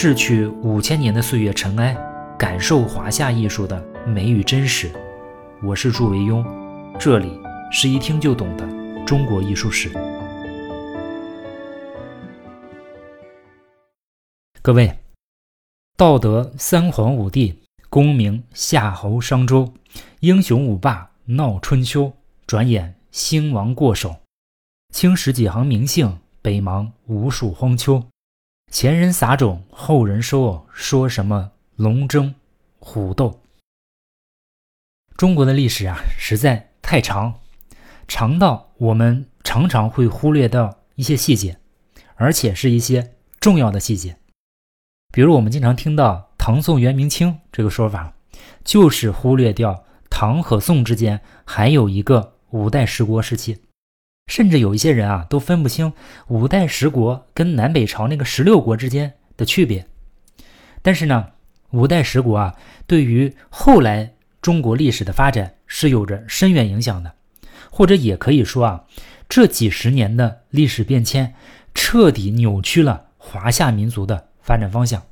逝去五千年的岁月尘埃，感受华夏艺术的美与真实。我是祝维庸，这里是一听就懂的中国艺术史。各位，道德三皇五帝，功名夏侯商周，英雄五霸闹春秋，转眼兴亡过手，青史几行名姓，北邙无数荒丘。前人撒种，后人收，说什么龙争虎斗？中国的历史啊，实在太长，长到我们常常会忽略掉一些细节，而且是一些重要的细节。比如我们经常听到唐宋元明清这个说法，就是忽略掉唐和宋之间还有一个五代十国时期。甚至有一些人啊，都分不清五代十国跟南北朝那个十六国之间的区别。但是呢，五代十国啊，对于后来中国历史的发展是有着深远影响的，或者也可以说啊，这几十年的历史变迁，彻底扭曲了华夏民族的发展方向。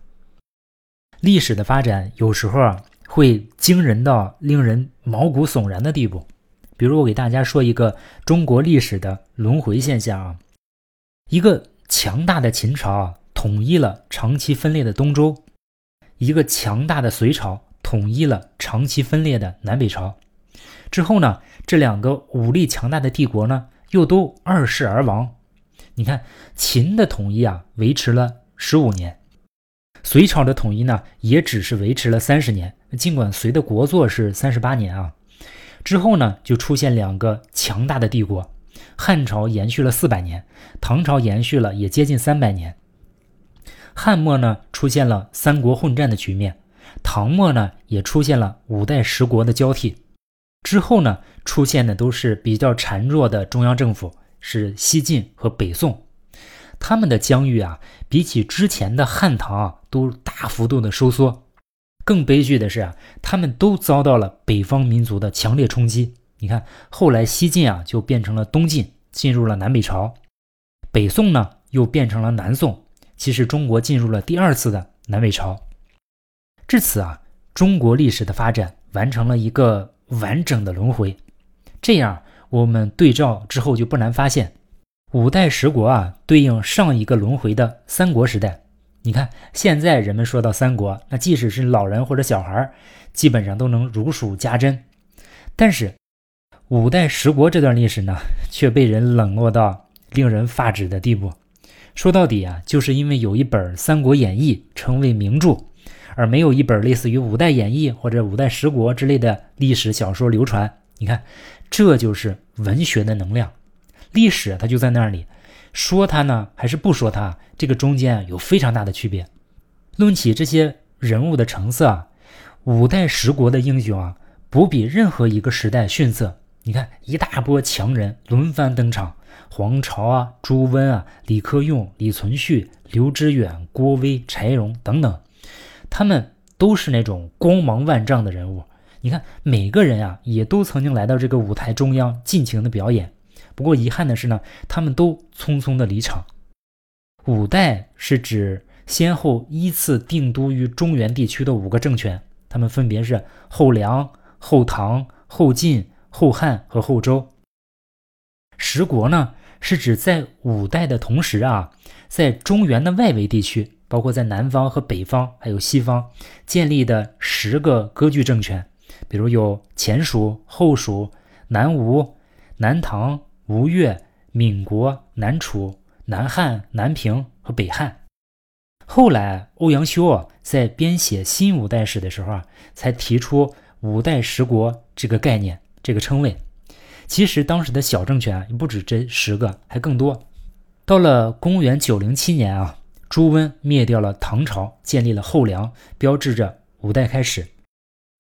历史的发展有时候啊，会惊人到令人毛骨悚然的地步。比如我给大家说一个中国历史的轮回现象啊，一个强大的秦朝啊统一了长期分裂的东周，一个强大的隋朝统一了长期分裂的南北朝，之后呢，这两个武力强大的帝国呢又都二世而亡。你看秦的统一啊维持了十五年，隋朝的统一呢也只是维持了三十年，尽管隋的国祚是三十八年啊。之后呢，就出现两个强大的帝国，汉朝延续了四百年，唐朝延续了也接近三百年。汉末呢，出现了三国混战的局面；唐末呢，也出现了五代十国的交替。之后呢，出现的都是比较孱弱的中央政府，是西晋和北宋。他们的疆域啊，比起之前的汉唐啊，都大幅度的收缩。更悲剧的是啊，他们都遭到了北方民族的强烈冲击。你看，后来西晋啊就变成了东晋，进入了南北朝；北宋呢又变成了南宋。其实中国进入了第二次的南北朝。至此啊，中国历史的发展完成了一个完整的轮回。这样我们对照之后，就不难发现，五代十国啊对应上一个轮回的三国时代。你看，现在人们说到三国，那即使是老人或者小孩，基本上都能如数家珍。但是五代十国这段历史呢，却被人冷落到令人发指的地步。说到底啊，就是因为有一本《三国演义》成为名著，而没有一本类似于《五代演义》或者《五代十国》之类的历史小说流传。你看，这就是文学的能量，历史它就在那里。说他呢，还是不说他？这个中间啊有非常大的区别。论起这些人物的成色啊，五代十国的英雄啊，不比任何一个时代逊色。你看，一大波强人轮番登场，黄巢啊、朱温啊、李克用、李存勖、刘知远、郭威、柴荣等等，他们都是那种光芒万丈的人物。你看，每个人啊，也都曾经来到这个舞台中央，尽情的表演。不过遗憾的是呢，他们都匆匆的离场。五代是指先后依次定都于中原地区的五个政权，他们分别是后梁、后唐、后晋、后汉和后周。十国呢，是指在五代的同时啊，在中原的外围地区，包括在南方和北方，还有西方建立的十个割据政权，比如有前蜀、后蜀、南吴、南唐。吴越、闽国、南楚、南汉、南平和北汉。后来，欧阳修啊，在编写新五代史的时候啊，才提出五代十国这个概念、这个称谓。其实，当时的小政权啊，不止这十个，还更多。到了公元九零七年啊，朱温灭掉了唐朝，建立了后梁，标志着五代开始。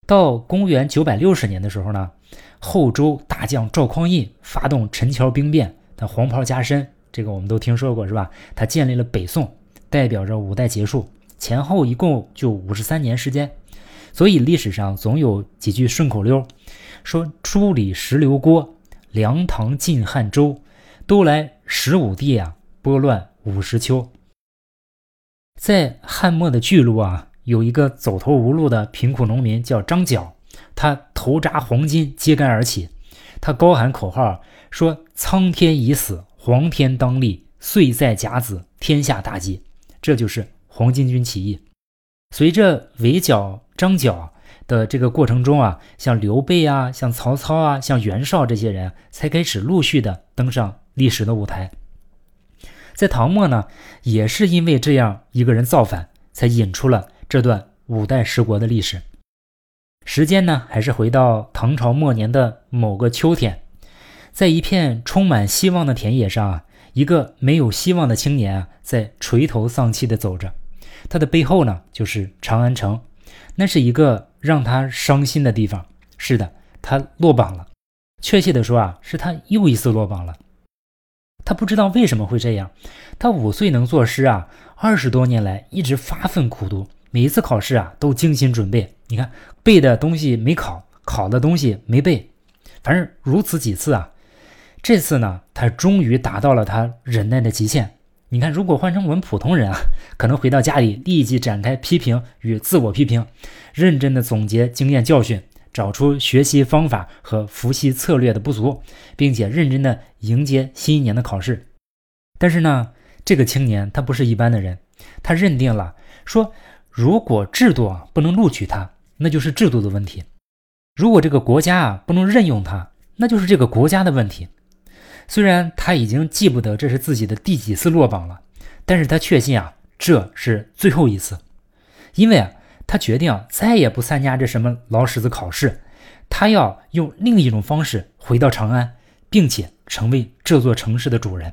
到公元九百六十年的时候呢。后周大将赵匡胤发动陈桥兵变，他黄袍加身，这个我们都听说过是吧？他建立了北宋，代表着五代结束，前后一共就五十三年时间。所以历史上总有几句顺口溜，说朱李石刘郭、梁唐晋汉周，都来十五帝啊，拨乱五十秋。在汉末的巨鹿啊，有一个走投无路的贫苦农民叫张角，他头扎黄金，揭竿而起，他高喊口号说：“苍天已死，黄天当立，岁在甲子，天下大吉。”这就是黄巾军起义。随着围剿张角的这个过程中啊，像刘备啊，像曹操啊，像袁绍这些人才开始陆续的登上历史的舞台。在唐末呢，也是因为这样一个人造反，才引出了这段五代十国的历史。时间呢，还是回到唐朝末年的某个秋天，在一片充满希望的田野上啊，一个没有希望的青年啊，在垂头丧气地走着。他的背后呢，就是长安城，那是一个让他伤心的地方。是的，他落榜了。确切的说啊，是他又一次落榜了。他不知道为什么会这样。他五岁能作诗啊，二十多年来一直发奋苦读，每一次考试啊都精心准备。你看，背的东西没考，考的东西没背，反正如此几次啊。这次呢，他终于达到了他忍耐的极限。你看，如果换成我们普通人啊，可能回到家里立即展开批评与自我批评，认真的总结经验教训，找出学习方法和复习策略的不足，并且认真的迎接新一年的考试。但是呢，这个青年他不是一般的人，他认定了说，如果制度啊不能录取他，那就是制度的问题；如果这个国家啊不能任用他，那就是这个国家的问题。虽然他已经记不得这是自己的第几次落榜了，但是他确信啊，这是最后一次，因为啊，他决定啊，再也不参加这什么老史子考试，他要用另一种方式回到长安，并且成为这座城市的主人。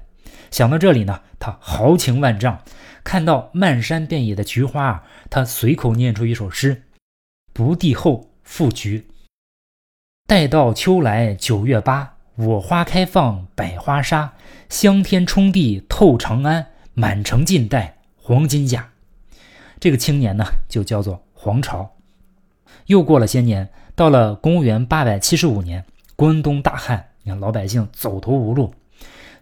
想到这里呢，他豪情万丈，看到漫山遍野的菊花啊，他随口念出一首诗：“不第后，复局。待到秋来九月八。”我花开放，百花杀，香天冲地透长安，满城尽带黄金甲。这个青年呢，就叫做黄巢。又过了些年，到了公元八百七十五年，关东大旱，你看老百姓走投无路。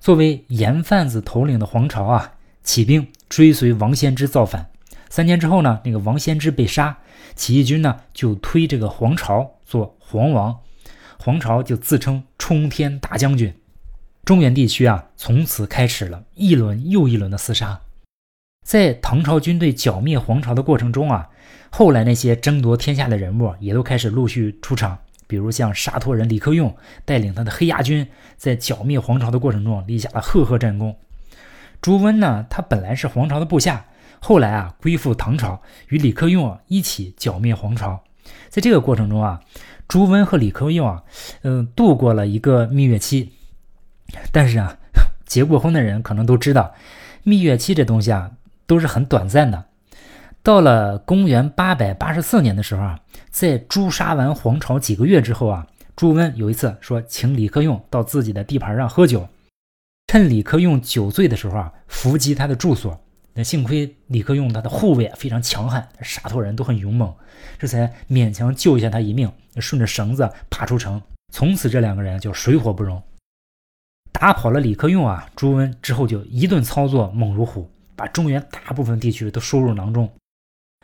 作为盐贩子头领的黄巢啊，起兵追随王仙芝造反。三年之后呢，那个王仙芝被杀，起义军呢就推这个黄巢做黄王。黄巢就自称冲天大将军，中原地区啊，从此开始了一轮又一轮的厮杀。在唐朝军队剿灭黄巢的过程中啊，后来那些争夺天下的人物也都开始陆续出场，比如像沙陀人李克用带领他的黑牙军，在剿灭黄巢的过程中立下了赫赫战功。朱温呢，他本来是黄巢的部下，后来啊归附唐朝，与李克用啊一起剿灭黄巢。在这个过程中啊。朱温和李克用啊，嗯，度过了一个蜜月期，但是啊，结过婚的人可能都知道，蜜月期这东西啊都是很短暂的。到了公元八百八十四年的时候啊，在诛杀完黄巢几个月之后啊，朱温有一次说请李克用到自己的地盘上喝酒，趁李克用酒醉的时候啊，伏击他的住所。那幸亏李克用他的护卫非常强悍，沙陀人都很勇猛，这才勉强救下他一命，顺着绳子爬出城。从此这两个人就水火不容。打跑了李克用啊，朱温之后就一顿操作猛如虎，把中原大部分地区都收入囊中。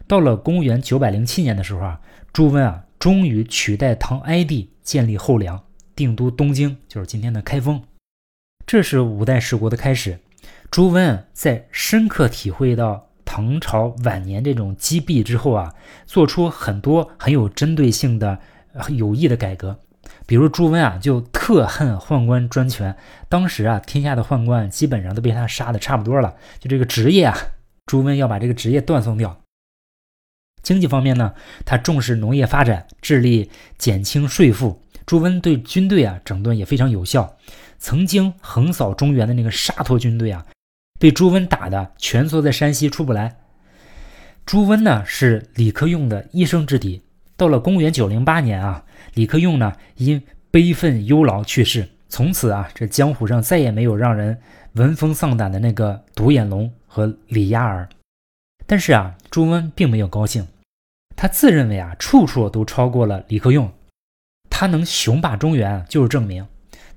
到了公元九百零七年的时候啊，朱温啊终于取代唐哀帝建立后梁，定都东京，就是今天的开封。这是五代十国的开始。朱温在深刻体会到唐朝晚年这种积弊之后啊，做出很多很有针对性的、有益的改革。比如朱温啊，就特恨宦官专权。当时啊，天下的宦官基本上都被他杀的差不多了。就这个职业啊，朱温要把这个职业断送掉。经济方面呢，他重视农业发展，致力减轻税负。朱温对军队啊整顿也非常有效。曾经横扫中原的那个沙陀军队啊。被朱温打的蜷缩在山西出不来。朱温呢是李克用的一生之敌。到了公元九零八年啊，李克用呢因悲愤忧劳去世。从此啊，这江湖上再也没有让人闻风丧胆的那个独眼龙和李鸭儿。但是啊，朱温并没有高兴，他自认为啊，处处都超过了李克用，他能雄霸中原就是证明。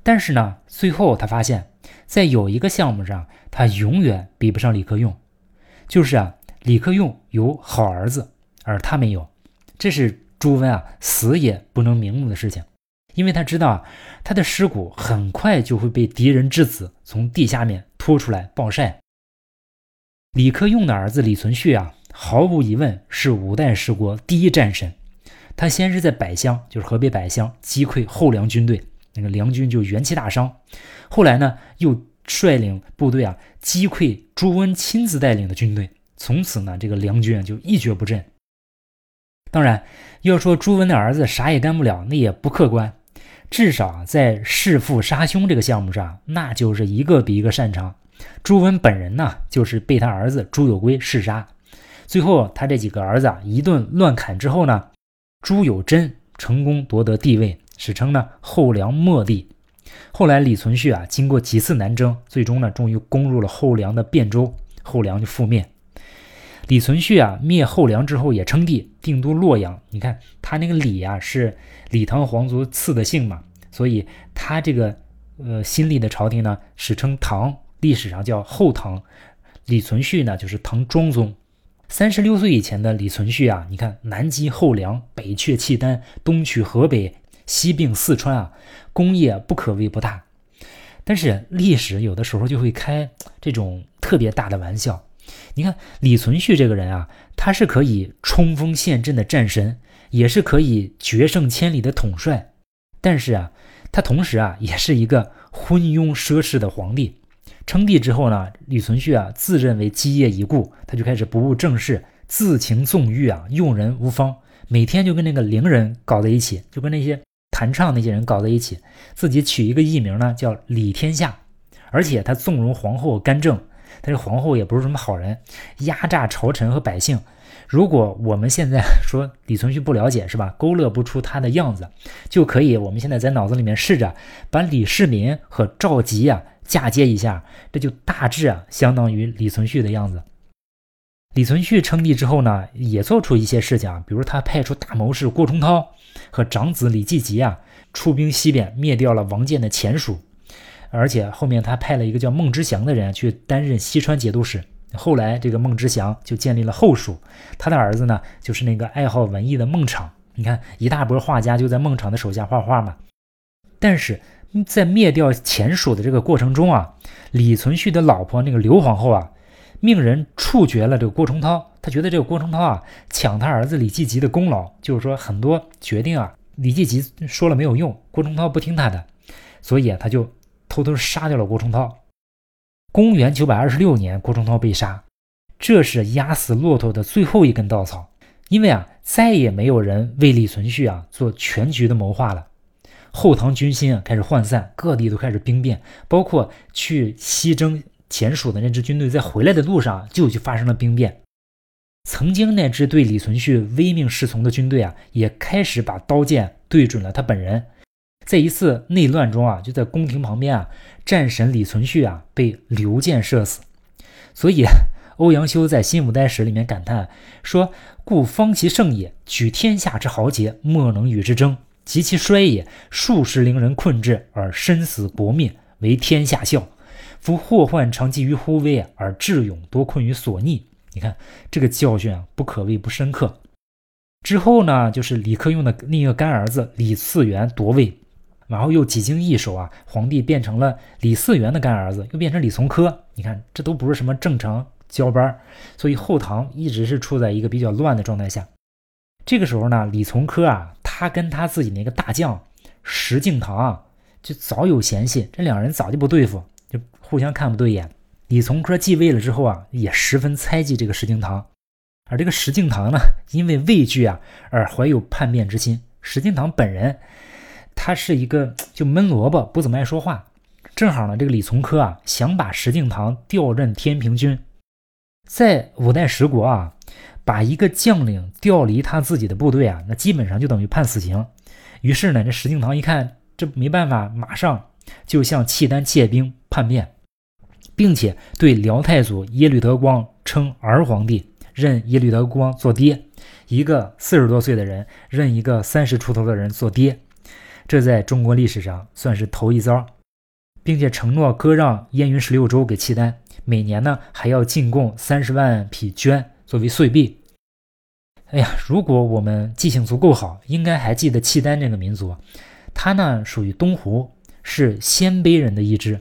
但是呢，最后他发现，在有一个项目上。他永远比不上李克用，就是啊，李克用有好儿子，而他没有，这是朱温啊死也不能瞑目的事情，因为他知道啊他的尸骨很快就会被敌人之子从地下面拖出来暴晒。李克用的儿子李存勖啊，毫无疑问是五代十国第一战神。他先是在百乡，就是河北百乡击溃后梁军队，那个梁军就元气大伤。后来呢，又率领部队啊击溃朱温亲自带领的军队，从此呢，这个梁军就一蹶不振。当然，要说朱温的儿子啥也干不了，那也不客观。至少在弑父杀兄这个项目上，那就是一个比一个擅长。朱温本人呢，就是被他儿子朱友珪弑杀。最后，他这几个儿子啊，一顿乱砍之后呢，朱友贞成功夺得帝位，史称呢后梁末帝。后来李存勖啊，经过几次南征，最终呢，终于攻入了后梁的汴州，后梁就覆灭。李存勖啊，灭后梁之后也称帝，定都洛阳。你看他那个李啊，是李唐皇族赐的姓嘛，所以他这个呃新立的朝廷呢，史称唐，历史上叫后唐。李存勖呢，就是唐庄宗。三十六岁以前的李存勖啊，你看南击后梁，北却契丹，东取河北，西并四川啊，功业不可谓不大。但是历史有的时候就会开这种特别大的玩笑。你看李存勖这个人啊，他是可以冲锋陷阵的战神，也是可以决胜千里的统帅。但是啊，他同时啊，也是一个昏庸奢侈的皇帝。称帝之后呢，李存勖啊自认为基业已固，他就开始不务正事，自情纵欲啊，用人无方，每天就跟那个伶人搞在一起，就跟那些弹唱那些人搞在一起，自己取一个艺名呢叫李天下，而且他纵容皇后干政，但是皇后也不是什么好人，压榨朝臣和百姓。如果我们现在说李存勖不了解是吧，勾勒不出他的样子，就可以我们现在在脑子里面试着把李世民和赵佶呀。嫁接一下，这就大致啊相当于李存勖的样子。李存勖称帝之后呢，也做出一些事情啊，比如他派出大谋士郭崇韬和长子李继吉啊出兵西边，灭掉了王建的前蜀，而且后面他派了一个叫孟知祥的人去担任西川节度使。后来这个孟知祥就建立了后蜀，他的儿子呢就是那个爱好文艺的孟昶。你看一大波画家就在孟昶的手下画画嘛，但是。在灭掉前蜀的这个过程中啊，李存勖的老婆那个刘皇后啊，命人处决了这个郭崇韬。他觉得这个郭崇韬啊，抢他儿子李继吉的功劳，就是说很多决定啊，李继吉说了没有用，郭崇韬不听他的，所以啊，他就偷偷杀掉了郭崇韬。公元九百二十六年，郭崇韬被杀，这是压死骆驼的最后一根稻草，因为啊，再也没有人为李存勖啊做全局的谋划了。后唐军心啊开始涣散，各地都开始兵变，包括去西征前蜀的那支军队，在回来的路上就就发生了兵变。曾经那支对李存勖唯命是从的军队啊，也开始把刀剑对准了他本人。在一次内乱中啊，就在宫廷旁边啊，战神李存勖啊被刘建射死。所以欧阳修在《新五代史》里面感叹说：“故方其盛也，举天下之豪杰，莫能与之争。”及其衰也，数十陵人困之而身死国灭，为天下笑。夫祸患常积于忽微，而智勇多困于所逆。你看这个教训啊，不可谓不深刻。之后呢，就是李克用的另一个干儿子李嗣源夺位，然后又几经易手啊，皇帝变成了李嗣源的干儿子，又变成李从珂。你看这都不是什么正常交班，所以后唐一直是处在一个比较乱的状态下。这个时候呢，李从珂啊。他跟他自己那个大将石敬瑭啊，就早有嫌隙，这两人早就不对付，就互相看不对眼。李从珂继位了之后啊，也十分猜忌这个石敬瑭，而这个石敬瑭呢，因为畏惧啊，而怀有叛变之心。石敬瑭本人，他是一个就闷萝卜，不怎么爱说话。正好呢，这个李从珂啊，想把石敬瑭调任天平军，在五代十国啊。把一个将领调离他自己的部队啊，那基本上就等于判死刑。于是呢，这石敬瑭一看这没办法，马上就向契丹借兵叛变，并且对辽太祖耶律德光称儿皇帝，认耶律德光做爹。一个四十多岁的人认一个三十出头的人做爹，这在中国历史上算是头一遭，并且承诺割让燕云十六州给契丹，每年呢还要进贡三十万匹绢。作为岁币。哎呀，如果我们记性足够好，应该还记得契丹这个民族。他呢属于东胡，是鲜卑人的一支，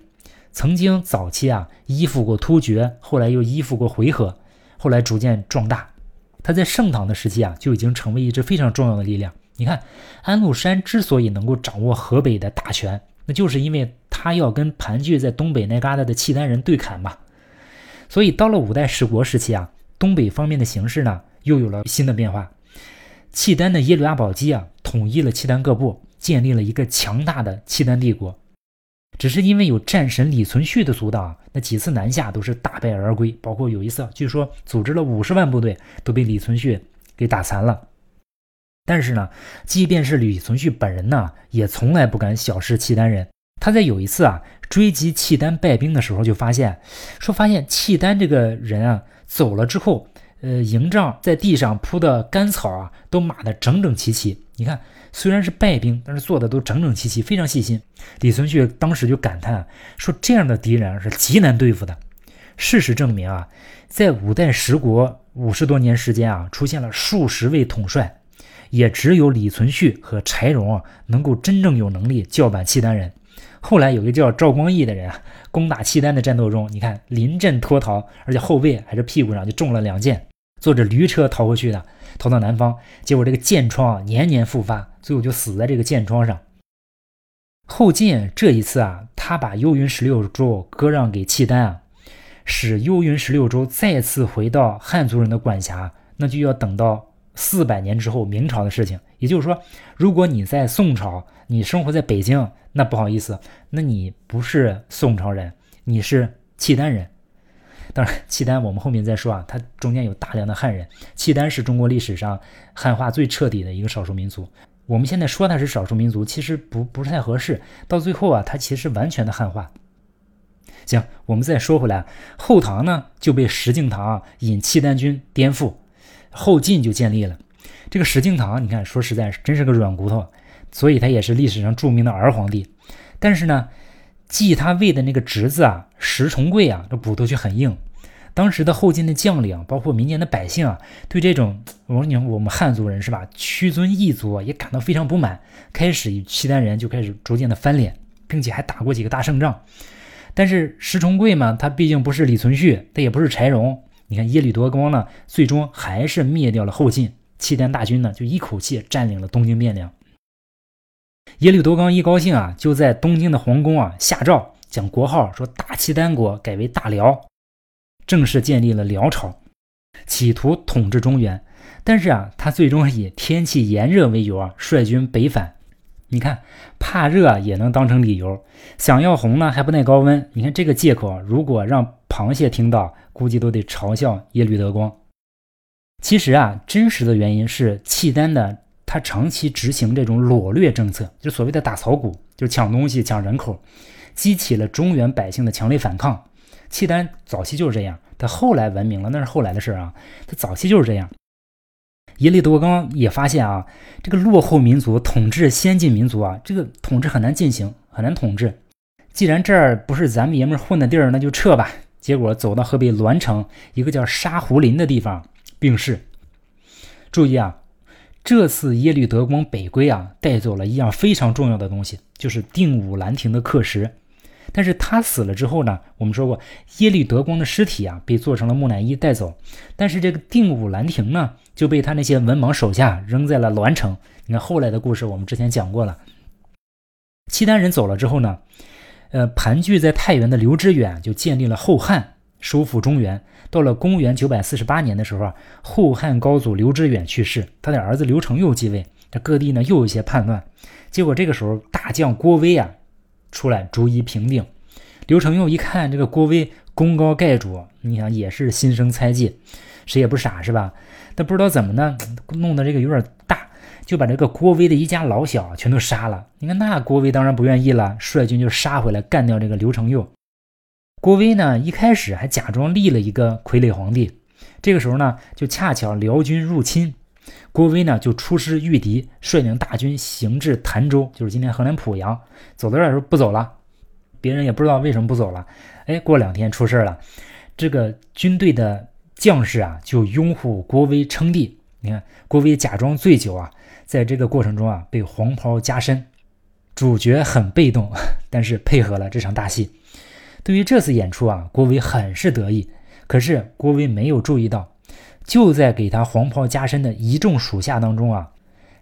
曾经早期啊依附过突厥，后来又依附过回纥，后来逐渐壮大。他在盛唐的时期啊就已经成为一支非常重要的力量。你看，安禄山之所以能够掌握河北的大权，那就是因为他要跟盘踞在东北那旮瘩的契丹人对砍嘛。所以到了五代十国时期啊，东北方面的形势呢又有了新的变化。契丹的耶律阿保机啊统一了契丹各部。建立了一个强大的契丹帝国，只是因为有战神李存勖的阻挡，那几次南下都是大败而归。包括有一次，据说组织了五十万部队，都被李存勖给打残了。但是呢，即便是李存勖本人呢，也从来不敢小视契丹人。他在有一次啊追击契丹败兵的时候，就发现说，发现契丹这个人啊走了之后，呃，营帐在地上铺的干草啊，都码得整整齐齐。你看。虽然是败兵，但是做的都整整齐齐，非常细心。李存勖当时就感叹说：“这样的敌人是极难对付的。”事实证明啊，在五代十国五十多年时间啊，出现了数十位统帅，也只有李存勖和柴荣啊，能够真正有能力叫板契丹人。后来有个叫赵光义的人啊，攻打契丹的战斗中，你看临阵脱逃，而且后背还是屁股上就中了两箭，坐着驴车逃回去的。逃到南方，结果这个箭疮啊年年复发，最后就死在这个箭疮上。后晋这一次啊，他把幽云十六州割让给契丹啊，使幽云十六州再次回到汉族人的管辖，那就要等到四百年之后明朝的事情。也就是说，如果你在宋朝，你生活在北京，那不好意思，那你不是宋朝人，你是契丹人。当然，契丹我们后面再说啊，它中间有大量的汉人。契丹是中国历史上汉化最彻底的一个少数民族。我们现在说它是少数民族，其实不不是太合适。到最后啊，它其实完全的汉化。行，我们再说回来，后唐呢就被石敬瑭引契丹军颠覆，后晋就建立了。这个石敬瑭，你看说实在，真是个软骨头，所以他也是历史上著名的儿皇帝。但是呢。继他位的那个侄子啊，石重贵啊，这骨头却很硬。当时的后晋的将领，包括民间的百姓啊，对这种我说你我们汉族人是吧，屈尊异族也感到非常不满，开始与契丹人就开始逐渐的翻脸，并且还打过几个大胜仗。但是石重贵嘛，他毕竟不是李存勖，他也不是柴荣。你看耶律德光呢，最终还是灭掉了后晋契丹大军呢，就一口气占领了东京汴梁。耶律德光一高兴啊，就在东京的皇宫啊下诏，将国号说大契丹国改为大辽，正式建立了辽朝，企图统治中原。但是啊，他最终以天气炎热为由啊，率军北返。你看，怕热也能当成理由，想要红呢还不耐高温。你看这个借口，如果让螃蟹听到，估计都得嘲笑耶律德光。其实啊，真实的原因是契丹的。他长期执行这种裸掠政策，就所谓的打草谷，就抢东西、抢人口，激起了中原百姓的强烈反抗。契丹早期就是这样，他后来文明了，那是后来的事啊。他早期就是这样。耶律德光也发现啊，这个落后民族统治先进民族啊，这个统治很难进行，很难统治。既然这儿不是咱们爷们儿混的地儿，那就撤吧。结果走到河北栾城一个叫沙湖林的地方病逝。注意啊。这次耶律德光北归啊，带走了一样非常重要的东西，就是定武兰亭的刻石。但是他死了之后呢，我们说过，耶律德光的尸体啊被做成了木乃伊带走，但是这个定武兰亭呢就被他那些文盲手下扔在了栾城。你看后来的故事，我们之前讲过了。契丹人走了之后呢，呃，盘踞在太原的刘知远就建立了后汉。收复中原，到了公元九百四十八年的时候啊，后汉高祖刘知远去世，他的儿子刘承佑继位，这各地呢又有一些叛乱，结果这个时候大将郭威啊出来逐一平定。刘承佑一看这个郭威功高盖主，你想也是心生猜忌，谁也不傻是吧？但不知道怎么呢，弄得这个有点大，就把这个郭威的一家老小全都杀了。你看那郭威当然不愿意了，率军就杀回来干掉这个刘承佑。郭威呢，一开始还假装立了一个傀儡皇帝。这个时候呢，就恰巧辽军入侵，郭威呢就出师御敌，率领大军行至潭州，就是今天河南濮阳。走到这儿时候不走了，别人也不知道为什么不走了。哎，过两天出事了，这个军队的将士啊就拥护郭威称帝。你看，郭威假装醉酒啊，在这个过程中啊被黄袍加身，主角很被动，但是配合了这场大戏。对于这次演出啊，郭威很是得意。可是郭威没有注意到，就在给他黄袍加身的一众属下当中啊，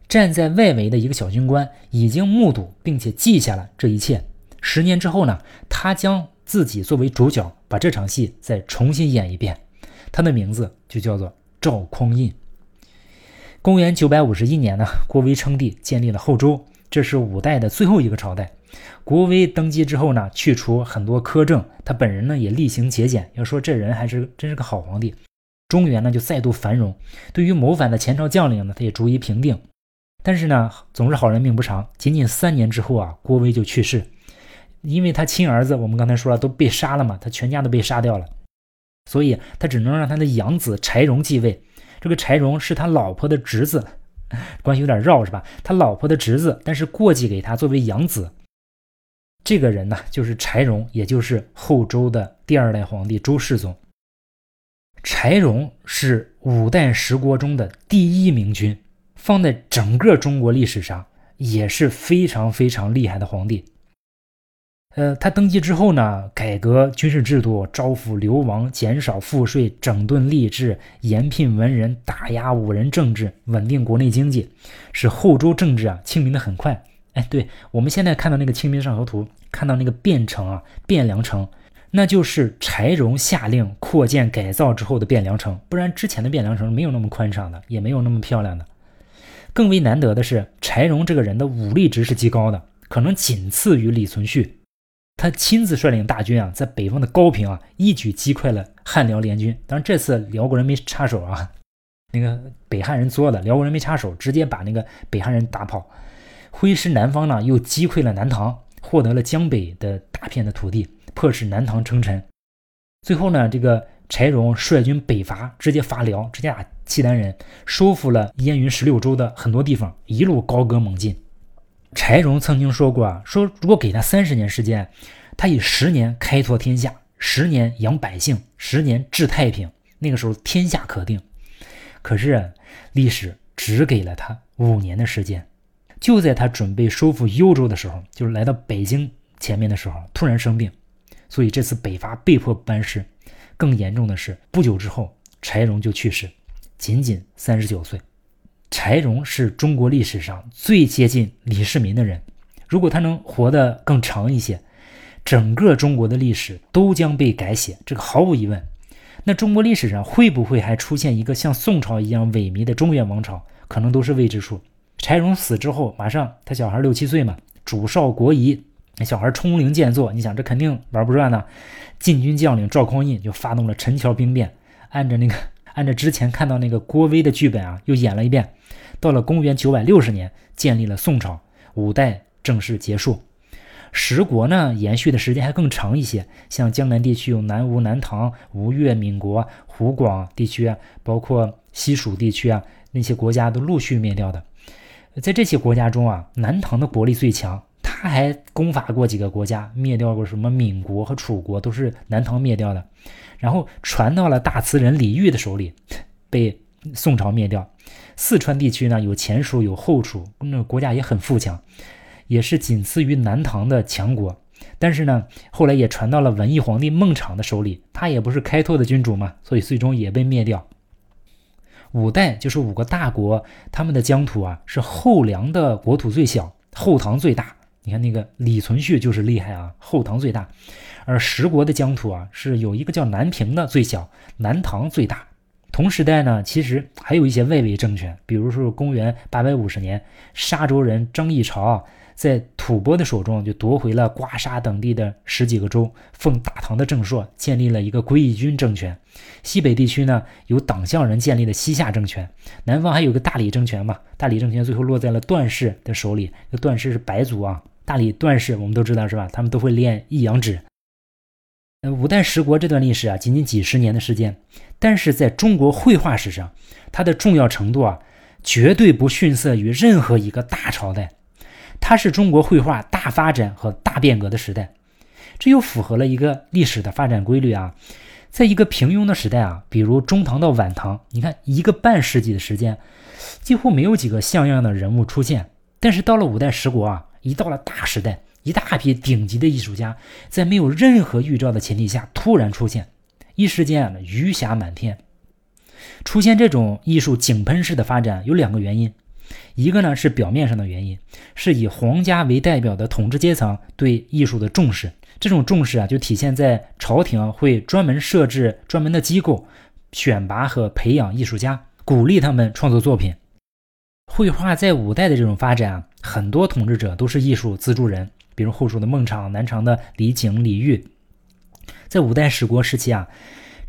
站在外围的一个小军官已经目睹并且记下了这一切。十年之后呢，他将自己作为主角，把这场戏再重新演一遍。他的名字就叫做赵匡胤。公元九百五十一年呢，郭威称帝，建立了后周，这是五代的最后一个朝代。郭威登基之后呢，去除很多苛政，他本人呢也厉行节俭。要说这人还是真是个好皇帝。中原呢就再度繁荣，对于谋反的前朝将领呢，他也逐一平定。但是呢，总是好人命不长，仅仅三年之后啊，郭威就去世。因为他亲儿子，我们刚才说了都被杀了嘛，他全家都被杀掉了，所以他只能让他的养子柴荣继位。这个柴荣是他老婆的侄子，关系有点绕是吧？他老婆的侄子，但是过继给他作为养子。这个人呢，就是柴荣，也就是后周的第二代皇帝周世宗。柴荣是五代十国中的第一明君，放在整个中国历史上也是非常非常厉害的皇帝。呃，他登基之后呢，改革军事制度，招抚流亡，减少赋税，整顿吏治，严聘文人，打压武人政治，稳定国内经济，使后周政治啊清明的很快。哎，对我们现在看到那个《清明上河图》，看到那个汴城啊，汴梁城，那就是柴荣下令扩建改造之后的汴梁城，不然之前的汴梁城没有那么宽敞的，也没有那么漂亮的。更为难得的是，柴荣这个人的武力值是极高的，可能仅次于李存勖。他亲自率领大军啊，在北方的高平啊，一举击溃了汉辽联军。当然，这次辽国人没插手啊，那个北汉人作的，辽国人没插手，直接把那个北汉人打跑。挥师南方呢，又击溃了南唐，获得了江北的大片的土地，迫使南唐称臣。最后呢，这个柴荣率军北伐，直接伐辽，直接打契丹人，收复了燕云十六州的很多地方，一路高歌猛进。柴荣曾经说过啊，说如果给他三十年时间，他以十年开拓天下，十年养百姓，十年治太平，那个时候天下可定。可是历史只给了他五年的时间，就在他准备收复幽州的时候，就是来到北京前面的时候，突然生病，所以这次北伐被迫班师。更严重的是，不久之后柴荣就去世，仅仅三十九岁。柴荣是中国历史上最接近李世民的人，如果他能活得更长一些，整个中国的历史都将被改写，这个毫无疑问。那中国历史上会不会还出现一个像宋朝一样萎靡的中原王朝，可能都是未知数。柴荣死之后，马上他小孩六七岁嘛，主少国疑，那小孩冲龄健作，你想这肯定玩不转呢。禁军将领赵匡胤就发动了陈桥兵变，按着那个。按照之前看到那个郭威的剧本啊，又演了一遍。到了公元九百六十年，建立了宋朝，五代正式结束。十国呢，延续的时间还更长一些。像江南地区有南吴、南唐、吴越、闽国、湖广地区啊，包括西蜀地区啊，那些国家都陆续灭掉的。在这些国家中啊，南唐的国力最强，他还攻伐过几个国家，灭掉过什么闽国和楚国，都是南唐灭掉的。然后传到了大词人李煜的手里，被宋朝灭掉。四川地区呢，有前蜀，有后蜀，那国家也很富强，也是仅次于南唐的强国。但是呢，后来也传到了文艺皇帝孟昶的手里，他也不是开拓的君主嘛，所以最终也被灭掉。五代就是五个大国，他们的疆土啊，是后梁的国土最小，后唐最大。你看那个李存勖就是厉害啊，后唐最大。而十国的疆土啊，是有一个叫南平的最小，南唐最大。同时代呢，其实还有一些外围政权，比如说公元八百五十年，沙州人张议潮在吐蕃的手中就夺回了瓜沙等地的十几个州，奉大唐的正朔建立了一个归义军政权。西北地区呢，有党项人建立的西夏政权，南方还有个大理政权嘛，大理政权最后落在了段氏的手里。这段氏是白族啊，大理段氏我们都知道是吧？他们都会练一阳指。呃，五代十国这段历史啊，仅仅几十年的时间，但是在中国绘画史上，它的重要程度啊，绝对不逊色于任何一个大朝代。它是中国绘画大发展和大变革的时代，这又符合了一个历史的发展规律啊。在一个平庸的时代啊，比如中唐到晚唐，你看一个半世纪的时间，几乎没有几个像样的人物出现。但是到了五代十国啊，一到了大时代，一大批顶级的艺术家在没有任何预兆的前提下突然出现，一时间啊余霞满天。出现这种艺术井喷式的发展有两个原因，一个呢是表面上的原因，是以皇家为代表的统治阶层对艺术的重视。这种重视啊，就体现在朝廷会专门设置专门的机构，选拔和培养艺术家，鼓励他们创作作品。绘画在五代的这种发展啊，很多统治者都是艺术资助人，比如后蜀的孟昶、南朝的李璟、李煜。在五代十国时期啊。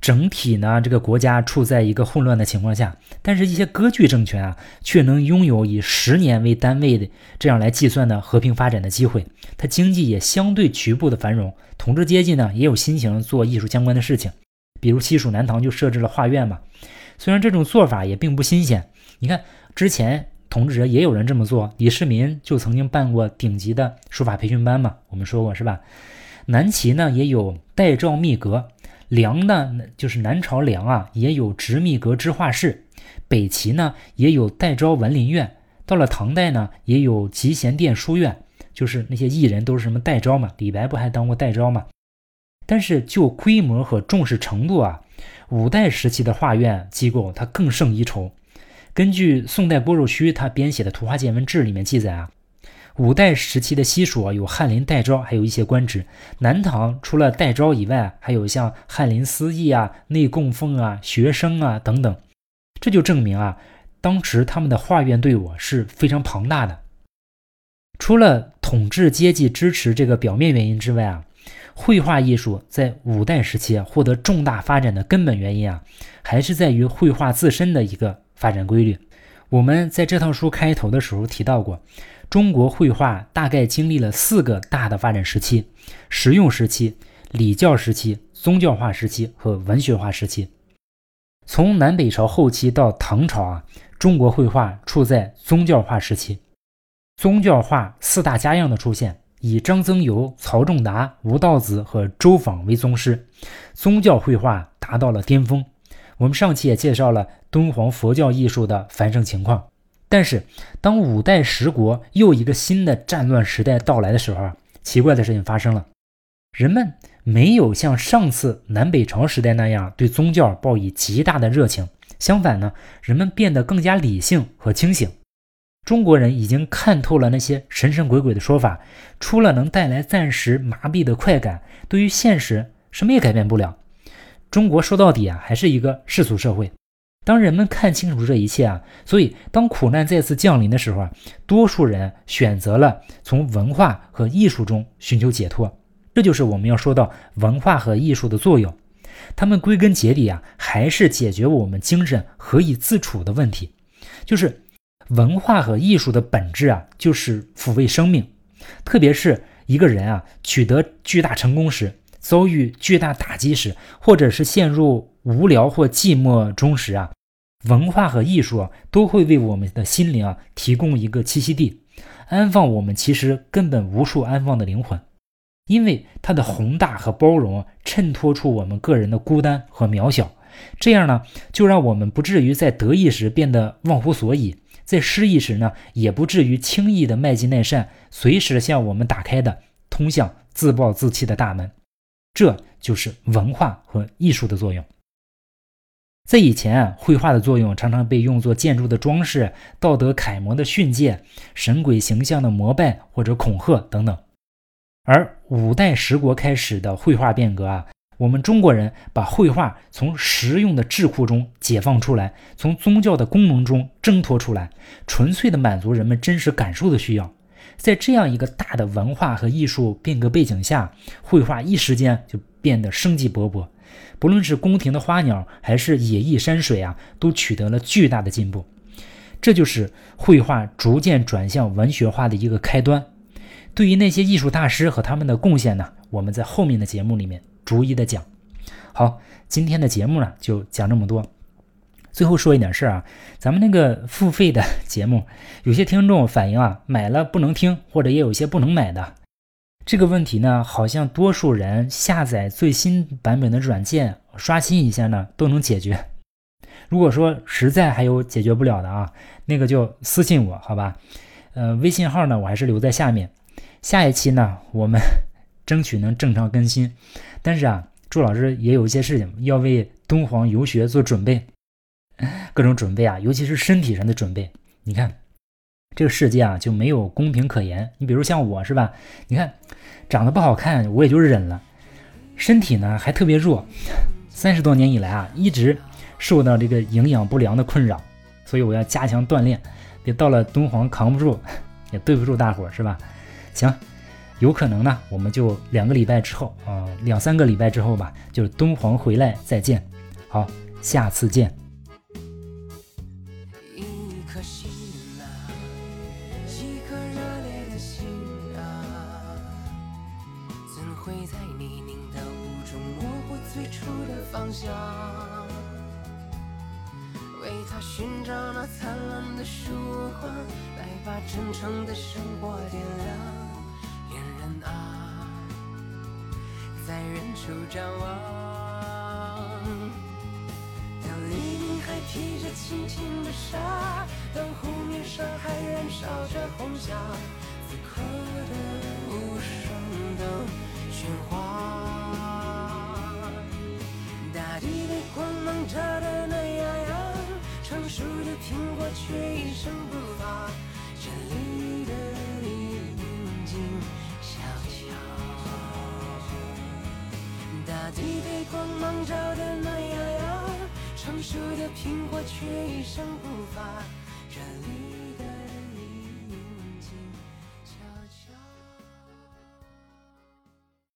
整体呢，这个国家处在一个混乱的情况下，但是一些割据政权啊，却能拥有以十年为单位的这样来计算的和平发展的机会。它经济也相对局部的繁荣，统治阶级呢也有心情做艺术相关的事情，比如西蜀南唐就设置了画院嘛。虽然这种做法也并不新鲜，你看之前统治者也有人这么做，李世民就曾经办过顶级的书法培训班嘛，我们说过是吧？南齐呢也有代诏秘阁。梁呢，就是南朝梁啊，也有直密阁之画室；北齐呢，也有代昭文林院；到了唐代呢，也有集贤殿书院，就是那些艺人都是什么代昭嘛？李白不还当过代昭吗？但是就规模和重视程度啊，五代时期的画院机构它更胜一筹。根据宋代郭若虚他编写的《图画见闻志》里面记载啊。五代时期的西蜀啊，有翰林、代诏，还有一些官职；南唐除了代昭以外，还有像翰林、司役啊、内供奉啊、学生啊等等。这就证明啊，当时他们的画院队伍是非常庞大的。除了统治阶级支持这个表面原因之外啊，绘画艺术在五代时期获得重大发展的根本原因啊，还是在于绘画自身的一个发展规律。我们在这套书开头的时候提到过。中国绘画大概经历了四个大的发展时期：实用时期、礼教时期、宗教化时期和文学化时期。从南北朝后期到唐朝啊，中国绘画处在宗教化时期。宗教画四大家样的出现，以张曾繇、曹仲达、吴道子和周昉为宗师，宗教绘画达到了巅峰。我们上期也介绍了敦煌佛教艺术的繁盛情况。但是，当五代十国又一个新的战乱时代到来的时候啊，奇怪的事情发生了，人们没有像上次南北朝时代那样对宗教抱以极大的热情，相反呢，人们变得更加理性和清醒。中国人已经看透了那些神神鬼鬼的说法，除了能带来暂时麻痹的快感，对于现实什么也改变不了。中国说到底啊，还是一个世俗社会。当人们看清楚这一切啊，所以当苦难再次降临的时候啊，多数人选择了从文化和艺术中寻求解脱。这就是我们要说到文化和艺术的作用。他们归根结底啊，还是解决我们精神何以自处的问题。就是文化和艺术的本质啊，就是抚慰生命。特别是一个人啊，取得巨大成功时，遭遇巨大打击时，或者是陷入无聊或寂寞中时啊。文化和艺术啊，都会为我们的心灵啊提供一个栖息地，安放我们其实根本无处安放的灵魂。因为它的宏大和包容，衬托出我们个人的孤单和渺小。这样呢，就让我们不至于在得意时变得忘乎所以，在失意时呢，也不至于轻易的迈进那扇随时向我们打开的通向自暴自弃的大门。这就是文化和艺术的作用。在以前啊，绘画的作用常常被用作建筑的装饰、道德楷模的训诫、神鬼形象的膜拜或者恐吓等等。而五代十国开始的绘画变革啊，我们中国人把绘画从实用的智库中解放出来，从宗教的功能中挣脱出来，纯粹的满足人们真实感受的需要。在这样一个大的文化和艺术变革背景下，绘画一时间就变得生机勃勃。不论是宫廷的花鸟，还是野逸山水啊，都取得了巨大的进步。这就是绘画逐渐转向文学化的一个开端。对于那些艺术大师和他们的贡献呢，我们在后面的节目里面逐一的讲。好，今天的节目呢就讲这么多。最后说一点事儿啊，咱们那个付费的节目，有些听众反映啊，买了不能听，或者也有些不能买的。这个问题呢，好像多数人下载最新版本的软件，刷新一下呢，都能解决。如果说实在还有解决不了的啊，那个就私信我，好吧？呃，微信号呢，我还是留在下面。下一期呢，我们 争取能正常更新。但是啊，朱老师也有一些事情要为敦煌游学做准备，各种准备啊，尤其是身体上的准备。你看，这个世界啊，就没有公平可言。你比如像我是吧？你看。长得不好看，我也就忍了。身体呢还特别弱，三十多年以来啊，一直受到这个营养不良的困扰，所以我要加强锻炼，别到了敦煌扛不住，也对不住大伙儿，是吧？行，有可能呢，我们就两个礼拜之后啊，两三个礼拜之后吧，就是敦煌回来再见。好，下次见。在泥泞的雾中模糊最初的方向，为他寻找那灿烂的曙光，来把真诚的生活点亮。恋人啊，在远处张望，当黎明还披着轻轻的纱，当湖面上还燃烧着红霞，此刻的。苹果却一声不发。这里的你宁静小桥，大地被光芒照得暖洋洋，成熟的苹果却一声不发。